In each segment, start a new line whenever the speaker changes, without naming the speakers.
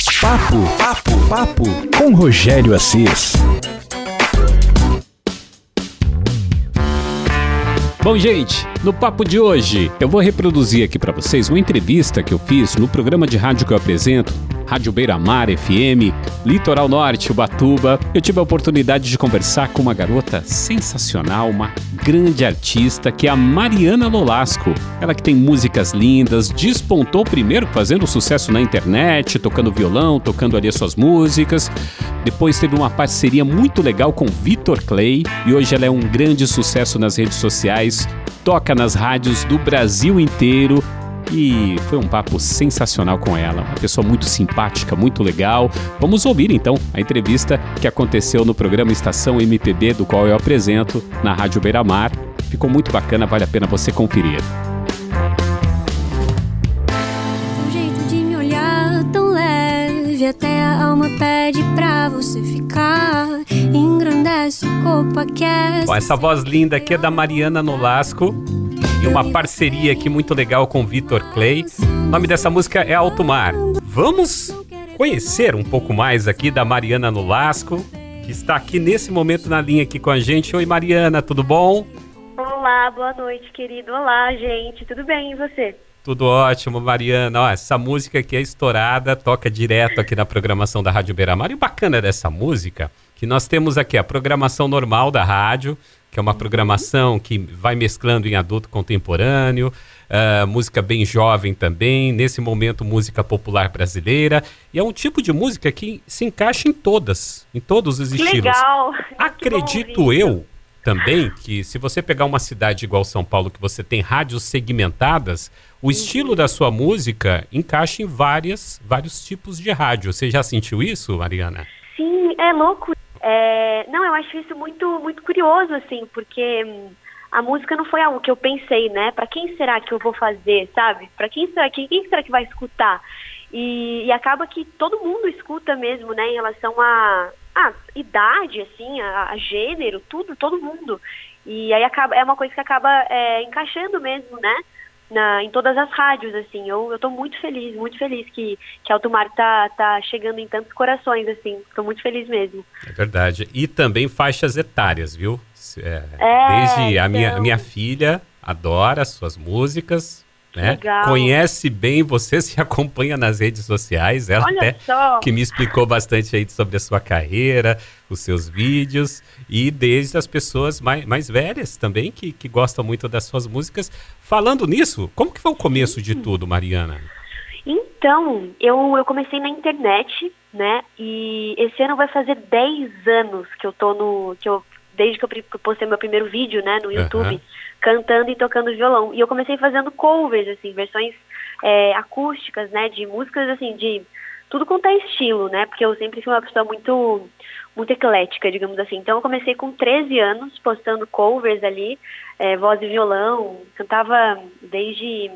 Papo, papo, papo com Rogério Assis.
Bom, gente, no papo de hoje, eu vou reproduzir aqui para vocês uma entrevista que eu fiz no programa de rádio que eu apresento, Rádio Beira Mar FM, Litoral Norte, Ubatuba. Eu tive a oportunidade de conversar com uma garota sensacional, uma grande artista, que é a Mariana Lolasco. Ela que tem músicas lindas, despontou primeiro fazendo sucesso na internet, tocando violão, tocando ali as suas músicas. Depois teve uma parceria muito legal com Vitor Clay e hoje ela é um grande sucesso nas redes sociais, toca nas rádios do Brasil inteiro e foi um papo sensacional com ela. Uma pessoa muito simpática, muito legal. Vamos ouvir então a entrevista que aconteceu no programa Estação MPB, do qual eu apresento na Rádio Beira Mar. Ficou muito bacana, vale a pena você conferir.
Um jeito de me olhar tão leve, até a alma pede pra você ficar. Engrandece o corpo, aquece.
Bom, essa voz linda aqui é da Mariana Nolasco e uma parceria aqui muito legal com Vitor Clay. O nome dessa música é Alto Mar. Vamos conhecer um pouco mais aqui da Mariana Nolasco, que está aqui nesse momento na linha aqui com a gente. Oi Mariana, tudo bom?
Olá, boa noite, querido. Olá, gente. Tudo bem e você?
Tudo ótimo, Mariana. Ó, essa música aqui é estourada, toca direto aqui na programação da Rádio Beira-Mar. E o bacana dessa música, que nós temos aqui a programação normal da rádio, que é uma programação que vai mesclando em adulto contemporâneo, uh, música bem jovem também, nesse momento música popular brasileira, e é um tipo de música que se encaixa em todas, em todos os
Que
estilos.
legal.
Acredito eu também que se você pegar uma cidade igual São Paulo, que você tem rádios segmentadas, o estilo da sua música encaixa em várias, vários tipos de rádio. Você já sentiu isso, Mariana?
Sim, é louco. É, Não, eu acho isso muito, muito curioso, assim, porque hum, a música não foi algo que eu pensei, né? Pra quem será que eu vou fazer, sabe? Pra quem será que quem será que vai escutar? E, e acaba que todo mundo escuta mesmo, né? Em relação a, a idade, assim, a, a gênero, tudo, todo mundo. E aí acaba é uma coisa que acaba é, encaixando mesmo, né? Na, em todas as rádios, assim. Eu, eu tô muito feliz, muito feliz que, que Alto Mar tá, tá chegando em tantos corações, assim. Tô muito feliz mesmo.
É verdade. E também faixas etárias, viu? É,
É,
desde a minha,
então.
minha filha adora as suas músicas, né? Conhece bem você, se acompanha nas redes sociais. Ela
Olha
até
só.
que me explicou bastante aí sobre a sua carreira, os seus vídeos, e desde as pessoas mais, mais velhas também, que, que gostam muito das suas músicas. Falando nisso, como que foi o começo de tudo, Mariana?
Então, eu, eu comecei na internet, né? E esse ano vai fazer 10 anos que eu tô no. que eu Desde que eu postei meu primeiro vídeo, né, no YouTube. Cantando e tocando violão. E eu comecei fazendo covers, assim, versões é, acústicas, né? De músicas assim, de tudo quanto é estilo, né? Porque eu sempre fui uma pessoa muito muito eclética, digamos assim. Então eu comecei com 13 anos postando covers ali, é, voz e violão, cantava desde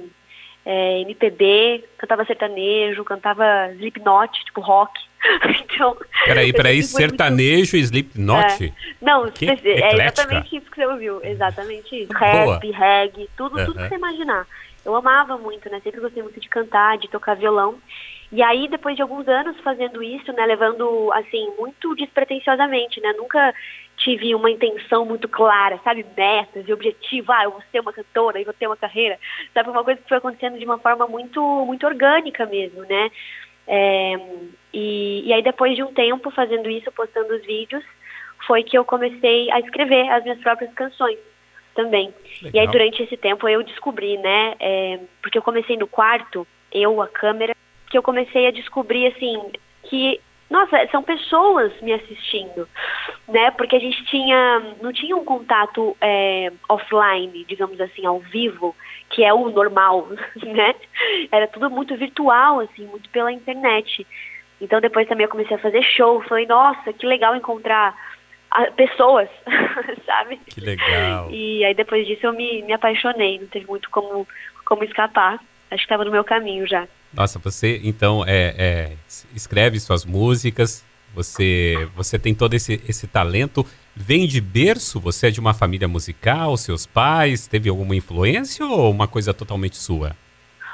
é, MPB, cantava sertanejo, cantava Slipknot, tipo rock. então,
Peraí, peraí, sertanejo e Slipknot?
Não,
Que
é exatamente isso que você ouviu, exatamente isso.
Boa.
Rap, reggae, tudo, tudo
Aham.
que você imaginar. Eu amava muito, né? Sempre gostei muito de cantar, de tocar violão. E aí, depois de alguns anos fazendo isso, né, levando, assim, muito despretensiosamente, né? Nunca tive uma intenção muito clara, sabe? Metas e objetivo, ah, eu vou ser uma cantora, eu vou ter uma carreira. Sabe? Uma coisa que foi acontecendo de uma forma muito, muito orgânica mesmo, né? É, e, e aí, depois de um tempo fazendo isso, postando os vídeos, foi que eu comecei a escrever as minhas próprias canções também. E aí,
Legal.
durante esse tempo, eu descobri, né? é, porque eu comecei no quarto, eu, a câmera, que eu comecei a descobrir, assim, que, nossa, são pessoas me assistindo, né? Porque a gente tinha, não tinha um contato é, offline, digamos assim, ao vivo, que é o normal, né? Era tudo muito virtual, assim, muito pela internet. Então, depois também eu comecei a fazer show, falei, nossa, que legal encontrar pessoas, sabe?
Que legal.
E aí depois disso eu me, me apaixonei, não teve muito como, como escapar. Acho que estava no meu caminho já.
Nossa, você então é, é, escreve suas músicas, você, você tem todo esse, esse talento. Vem de berço? Você é de uma família musical? Seus pais? Teve alguma influência ou uma coisa totalmente sua?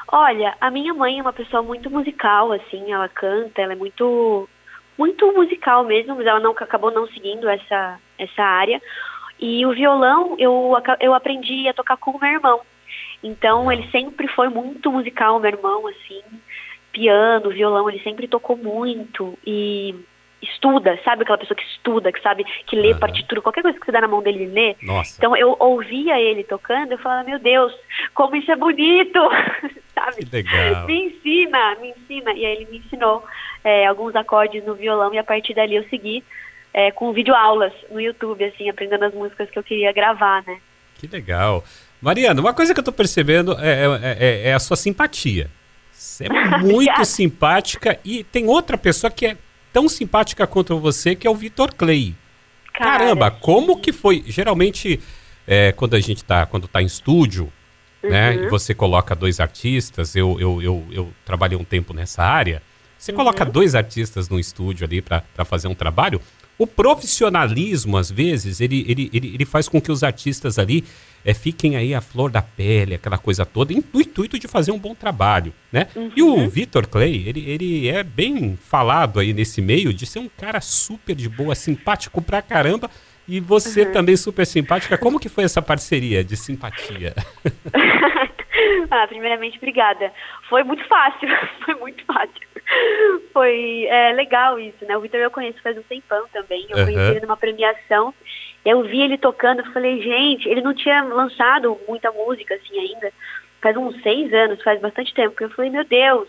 Olha, a minha mãe é uma pessoa muito musical, assim, ela canta, ela é muito muito musical mesmo, mas ela não acabou não seguindo essa essa área. E o violão eu eu aprendi a tocar com o meu irmão. Então ele sempre foi muito musical, meu irmão, assim, piano, violão, ele sempre tocou muito e estuda, sabe aquela pessoa que estuda, que sabe, que lê uhum. partitura, qualquer coisa que você dá na mão dele, ele lê.
Nossa.
Então eu ouvia ele tocando, eu falava, meu Deus, como isso é bonito, sabe?
Que legal.
Me ensina, me ensina. E aí ele me ensinou é, alguns acordes no violão e a partir dali eu segui é, com videoaulas no YouTube, assim, aprendendo as músicas que eu queria gravar, né?
Que legal. Mariana, uma coisa que eu tô percebendo é, é, é, é a sua simpatia. Você é muito simpática e tem outra pessoa que é tão simpática quanto você, que é o Vitor Clay. Cara, Caramba, como que foi? Geralmente, é, quando a gente tá, quando tá em estúdio, né, uhum. né, e você coloca dois artistas, eu, eu, eu, eu trabalhei um tempo nessa área, você uhum. coloca dois artistas no estúdio ali para fazer um trabalho, o profissionalismo, às vezes, ele, ele, ele, ele faz com que os artistas ali é, fiquem aí a flor da pele, aquela coisa toda, no intuito de fazer um bom trabalho, né? Uhum. E o Vitor Clay, ele, ele é bem falado aí nesse meio de ser um cara super de boa, simpático pra caramba, e você uhum. também super simpática. Como que foi essa parceria de simpatia?
ah, primeiramente, obrigada. Foi muito fácil, foi muito fácil. Foi é, legal isso, né? O Vitor eu conheço faz um tempão também. Eu uhum. conheci ele numa premiação. Eu vi ele tocando, falei, gente, ele não tinha lançado muita música assim ainda. Faz uns seis anos, faz bastante tempo. Eu falei, meu Deus,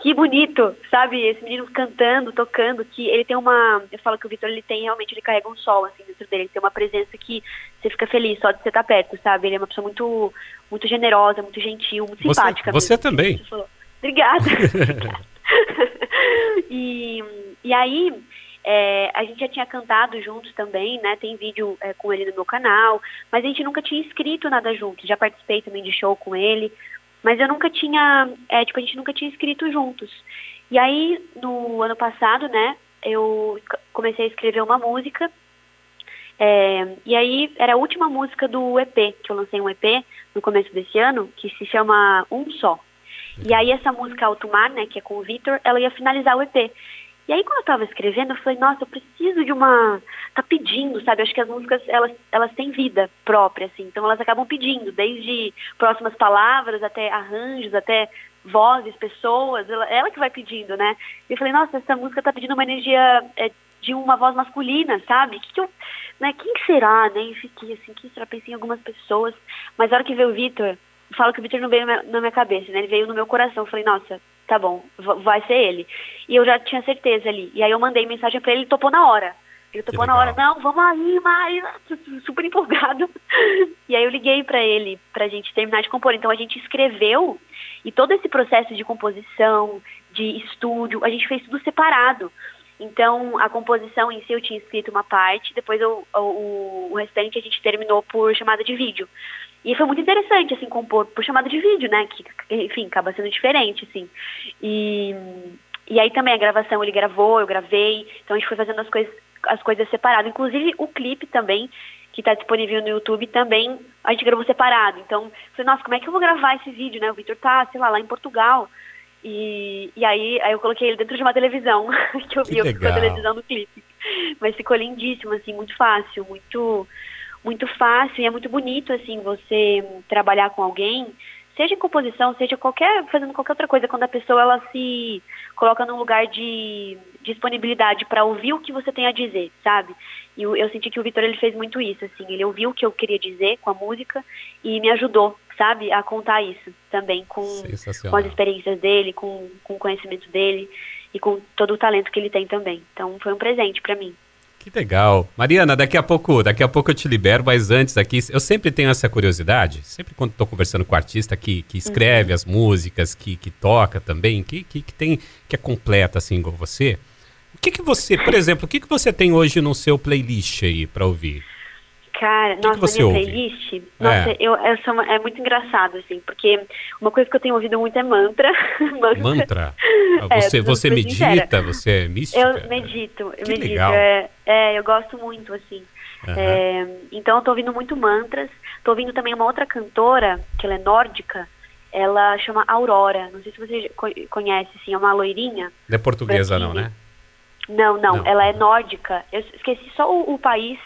que bonito, sabe? Esse menino cantando, tocando, que ele tem uma. Eu falo que o Vitor ele tem realmente, ele carrega um sol assim dentro dele, ele tem uma presença que você fica feliz só de você estar perto, sabe? Ele é uma pessoa muito, muito generosa, muito gentil, muito
você,
simpática.
Você mesmo, também. Você
Obrigada. e, e aí, é, a gente já tinha cantado juntos também, né? Tem vídeo é, com ele no meu canal, mas a gente nunca tinha escrito nada juntos. Já participei também de show com ele, mas eu nunca tinha, é, tipo, a gente nunca tinha escrito juntos. E aí, no ano passado, né, eu comecei a escrever uma música. É, e aí, era a última música do EP, que eu lancei um EP no começo desse ano, que se chama Um Só. E aí essa música Alto Mar, né, que é com o Vitor, ela ia finalizar o EP. E aí quando eu tava escrevendo, eu falei, nossa, eu preciso de uma... Tá pedindo, sabe? Eu acho que as músicas, elas, elas têm vida própria, assim. Então elas acabam pedindo, desde próximas palavras, até arranjos, até vozes, pessoas. Ela, ela que vai pedindo, né? E eu falei, nossa, essa música tá pedindo uma energia é, de uma voz masculina, sabe? Que, que eu, né, quem será, né? E fiquei assim, quem será? Pensei em algumas pessoas. Mas a hora que veio o Vitor falo que o Victor não veio na minha cabeça, né? Ele veio no meu coração. Eu falei, nossa, tá bom, vai ser ele. E eu já tinha certeza ali. E aí eu mandei mensagem para ele, ele topou na hora. Ele topou na hora, não, vamos aí, mas super empolgado. E aí eu liguei para ele pra gente terminar de compor. Então a gente escreveu e todo esse processo de composição, de estúdio, a gente fez tudo separado. Então, a composição em si eu tinha escrito uma parte, depois eu, o, o restante a gente terminou por chamada de vídeo. E foi muito interessante, assim, compor por chamada de vídeo, né? Que, enfim, acaba sendo diferente, assim. E, e aí também a gravação ele gravou, eu gravei, então a gente foi fazendo as coisas, as coisas separadas. Inclusive o clipe também, que está disponível no YouTube, também a gente gravou separado. Então, falei, nossa, como é que eu vou gravar esse vídeo, né? O Victor tá, sei lá, lá em Portugal. E, e aí, aí eu coloquei ele dentro de uma televisão, que eu vi a televisão no clipe. Mas ficou lindíssimo, assim, muito fácil, muito muito fácil e é muito bonito assim você trabalhar com alguém, seja em composição, seja qualquer fazendo qualquer outra coisa, quando a pessoa ela se coloca num lugar de disponibilidade para ouvir o que você tem a dizer, sabe? E eu, eu senti que o Vitor ele fez muito isso, assim, ele ouviu o que eu queria dizer com a música e me ajudou, sabe, a contar isso também com, com as experiências dele, com, com o conhecimento dele e com todo o talento que ele tem também. Então foi um presente para mim.
Que legal. Mariana, daqui a pouco, daqui a pouco eu te libero, mas antes aqui, eu sempre tenho essa curiosidade, sempre quando estou conversando com o artista que, que escreve uhum. as músicas, que, que toca também, que, que, que, tem, que é completa assim igual você. O que que você, por exemplo, o que que você tem hoje no seu playlist aí para ouvir?
Cara, que nossa, que minha ouve? playlist, nossa, é. eu, eu sou é muito engraçado, assim, porque uma coisa que eu tenho ouvido muito é mantra.
mantra? mantra? Você, é, você medita? Sincera. Você é mística?
Eu medito, eu que medito. Legal. É, é, eu gosto muito, assim. Uhum. É, então eu tô ouvindo muito mantras, tô ouvindo também uma outra cantora, que ela é nórdica, ela chama Aurora. Não sei se você conhece, sim, é uma loirinha.
Não é portuguesa não, né?
Não, não, não, ela é nórdica. Eu esqueci só o, o país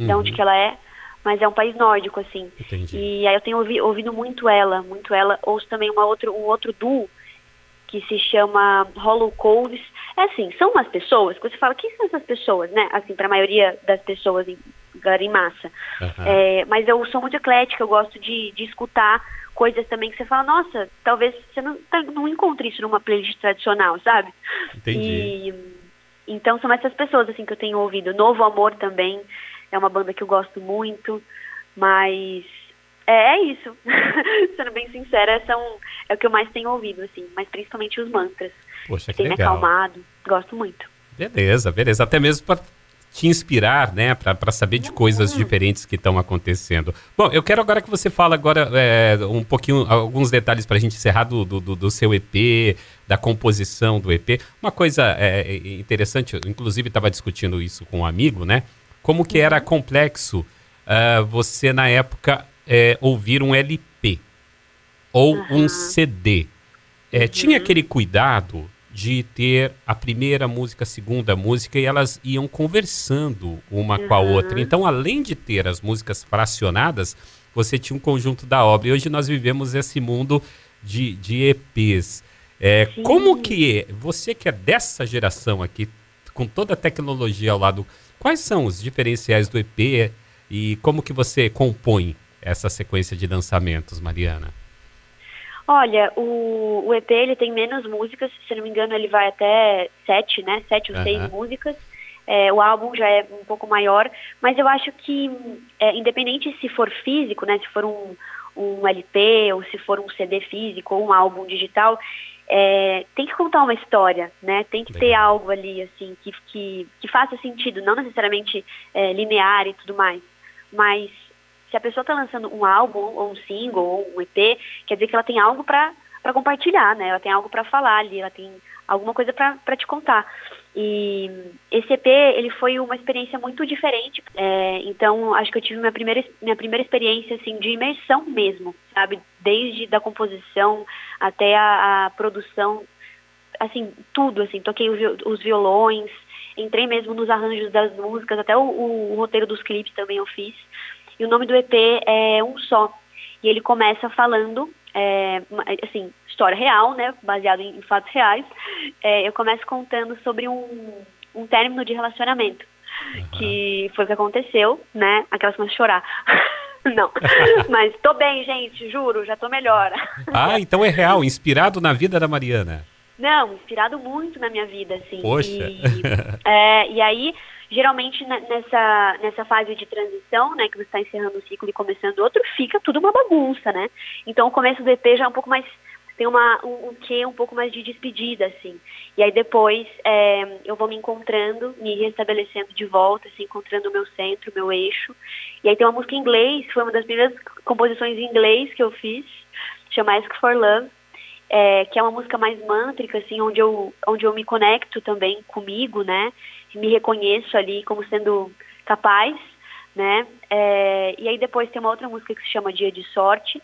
uhum. de onde que ela é, mas é um país nórdico, assim.
Entendi.
E aí eu tenho ouvi, ouvido muito ela, muito ela. Ouço também uma outro, um outro duo que se chama Hollow Coves. É assim, são umas pessoas que você fala, quem são essas pessoas, né? Assim, para a maioria das pessoas em, em massa. Uhum. É, mas eu sou muito eclética, eu gosto de, de escutar coisas também que você fala, nossa, talvez você não, tá, não encontre isso numa playlist tradicional, sabe?
Entendi.
E, então são essas pessoas assim que eu tenho ouvido. Novo Amor também é uma banda que eu gosto muito, mas é, é isso. Sendo bem sincera, são, é o que eu mais tenho ouvido, assim, mas principalmente os mantras.
Poxa, que
tem
legal.
me acalmado, gosto muito.
Beleza, beleza. Até mesmo para te inspirar, né, para saber de coisas diferentes que estão acontecendo. Bom, eu quero agora que você fale agora é, um pouquinho, alguns detalhes para a gente encerrar do, do, do, seu EP, da composição do EP. Uma coisa é, interessante, inclusive estava discutindo isso com um amigo, né, como que era uhum. complexo uh, você na época é, ouvir um LP ou uhum. um CD. É, uhum. Tinha aquele cuidado de ter a primeira música, a segunda música e elas iam conversando uma uhum. com a outra. Então, além de ter as músicas fracionadas, você tinha um conjunto da obra. E hoje nós vivemos esse mundo de, de EPs. É, como que você que é dessa geração aqui, com toda a tecnologia ao lado, quais são os diferenciais do EP e como que você compõe essa sequência de lançamentos, Mariana?
Olha, o, o EP ele tem menos músicas, se não me engano ele vai até sete, né? Sete ou uhum. seis músicas. É, o álbum já é um pouco maior, mas eu acho que, é, independente se for físico, né? Se for um, um LP ou se for um CD físico ou um álbum digital, é, tem que contar uma história, né? Tem que ter algo ali, assim, que, que, que faça sentido, não necessariamente é, linear e tudo mais, mas se a pessoa está lançando um álbum, ou um single, ou um EP, quer dizer que ela tem algo para compartilhar, né? Ela tem algo para falar ali, ela tem alguma coisa para te contar. E esse EP, ele foi uma experiência muito diferente. É, então, acho que eu tive minha primeira, minha primeira experiência, assim, de imersão mesmo, sabe? Desde da composição até a, a produção, assim, tudo, assim. Toquei os violões, entrei mesmo nos arranjos das músicas, até o, o, o roteiro dos clipes também eu fiz. E o nome do EP é Um Só. E ele começa falando, é, assim, história real, né, baseado em, em fatos reais. É, eu começo contando sobre um, um término de relacionamento, uhum. que foi o que aconteceu, né, aquelas começam a chorar. Não, mas tô bem, gente, juro, já tô melhor.
Ah, então é real, inspirado na vida da Mariana.
Não, inspirado muito na minha vida, assim.
Poxa.
E, é, e aí geralmente nessa, nessa fase de transição, né, que você está encerrando um ciclo e começando outro, fica tudo uma bagunça, né? Então o começo do EP já é um pouco mais tem uma, um, um quê um pouco mais de despedida, assim. E aí depois é, eu vou me encontrando, me restabelecendo de volta, assim, encontrando o meu centro, o meu eixo. E aí tem uma música em inglês, foi uma das primeiras composições em inglês que eu fiz, chama Ask for Love, é, que é uma música mais mântrica, assim, onde eu, onde eu me conecto também comigo, né? Me reconheço ali como sendo capaz, né? É, e aí depois tem uma outra música que se chama Dia de Sorte,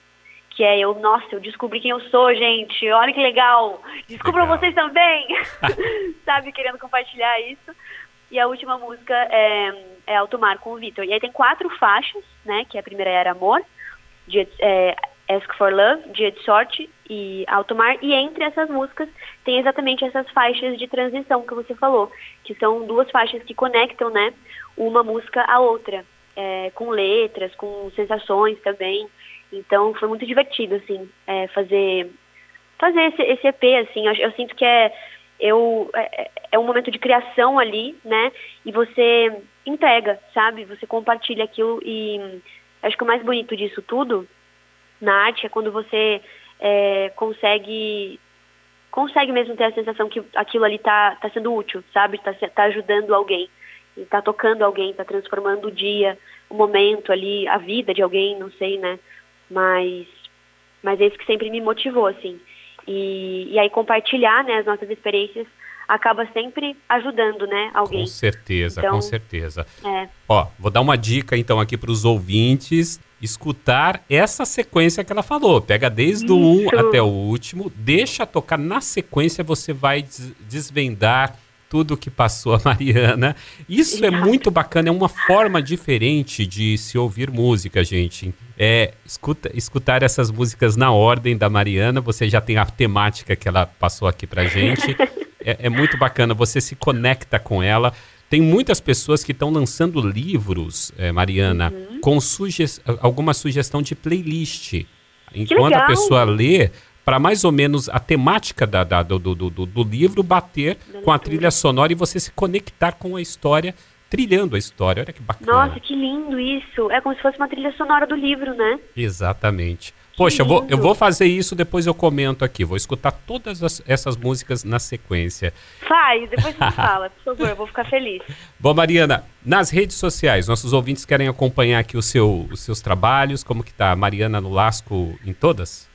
que é eu, nossa, eu descobri quem eu sou, gente, olha que legal, descubram vocês também, sabe, querendo compartilhar isso. E a última música é, é Alto Mar com o Vitor. E aí tem quatro faixas, né, que a primeira era Amor, Dia, é, Ask for Love, Dia de Sorte e Alto Mar, e entre essas músicas tem exatamente essas faixas de transição que você falou, que são duas faixas que conectam, né, uma música à outra, é, com letras, com sensações também. Então foi muito divertido, assim, é, fazer fazer esse, esse EP, assim, eu, eu, sinto que é eu é, é um momento de criação ali, né, e você entrega, sabe, você compartilha aquilo e acho que o mais bonito disso tudo na arte é quando você é, consegue consegue mesmo ter a sensação que aquilo ali tá, tá sendo útil, sabe? Tá, tá ajudando alguém, tá tocando alguém, tá transformando o dia, o momento ali, a vida de alguém, não sei, né? Mas, mas é isso que sempre me motivou, assim. E, e aí compartilhar, né, as nossas experiências acaba sempre ajudando, né, alguém.
Com certeza,
então,
com certeza.
É.
Ó, vou dar uma dica então aqui para os ouvintes escutar essa sequência que ela falou. Pega desde o 1 até o último, deixa tocar na sequência, você vai desvendar tudo que passou a Mariana. Isso é muito bacana, é uma forma diferente de se ouvir música, gente. É, escuta, escutar essas músicas na ordem da Mariana, você já tem a temática que ela passou aqui pra gente. é, é muito bacana, você se conecta com ela. Tem muitas pessoas que estão lançando livros, é, Mariana, uhum. com suge alguma sugestão de playlist. Enquanto a pessoa lê, para mais ou menos a temática da, da do, do, do, do, livro bater da com a trilha sonora e você se conectar com a história, trilhando a história. Olha que bacana.
Nossa, que lindo isso. É como se fosse uma trilha sonora do livro, né?
Exatamente. Poxa, eu vou, eu vou fazer isso, depois eu comento aqui. Vou escutar todas as, essas músicas na sequência.
Faz, depois me fala, por favor, eu vou ficar feliz.
Bom, Mariana, nas redes sociais, nossos ouvintes querem acompanhar aqui o seu, os seus trabalhos, como que tá Mariana Nolasco em todas?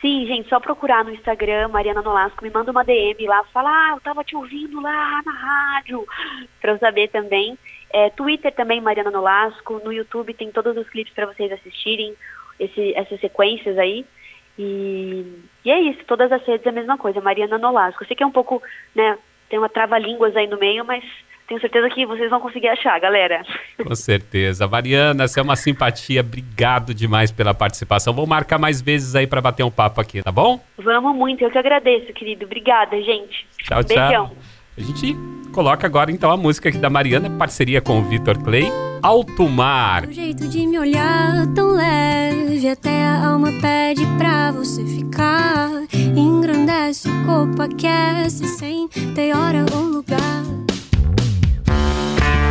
Sim, gente, só procurar no Instagram, Mariana Nolasco, me manda uma DM lá, fala, ah, eu tava te ouvindo lá na rádio, pra eu saber também. É, Twitter também, Mariana Nolasco, no YouTube tem todos os clipes para vocês assistirem, esse, essas sequências aí. E, e, é isso, todas as redes é a mesma coisa, Mariana Nolasco. Eu sei que é um pouco, né, tem uma trava-línguas aí no meio, mas tenho certeza que vocês vão conseguir achar, galera.
Com certeza. Mariana, você é uma simpatia. Obrigado demais pela participação. Vou marcar mais vezes aí para bater um papo aqui, tá bom?
Vamos muito. Eu que agradeço, querido. Obrigada, gente.
Tchau, tchau. A gente coloca agora então a música aqui da Mariana, parceria com o Vitor Clay, Alto Mar.
O jeito de me olhar tão leve, até a alma pede pra você ficar. Engrandece o corpo, aquece sem ter hora ou lugar.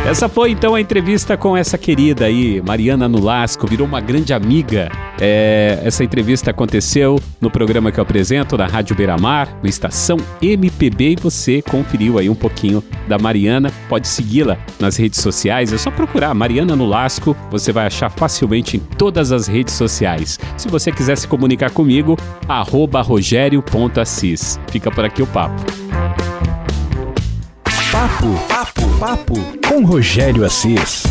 Essa foi então a entrevista com essa querida aí, Mariana Nulasco, virou uma grande amiga. É, essa entrevista aconteceu no programa que eu apresento, na Rádio Beira-Mar, no Estação MPB, e você conferiu aí um pouquinho da Mariana. Pode segui-la nas redes sociais, é só procurar Mariana Nulasco, você vai achar facilmente em todas as redes sociais. Se você quiser se comunicar comigo, arroba rogério.assis. Fica por aqui o papo.
Papo, papo, papo com Rogério Assis.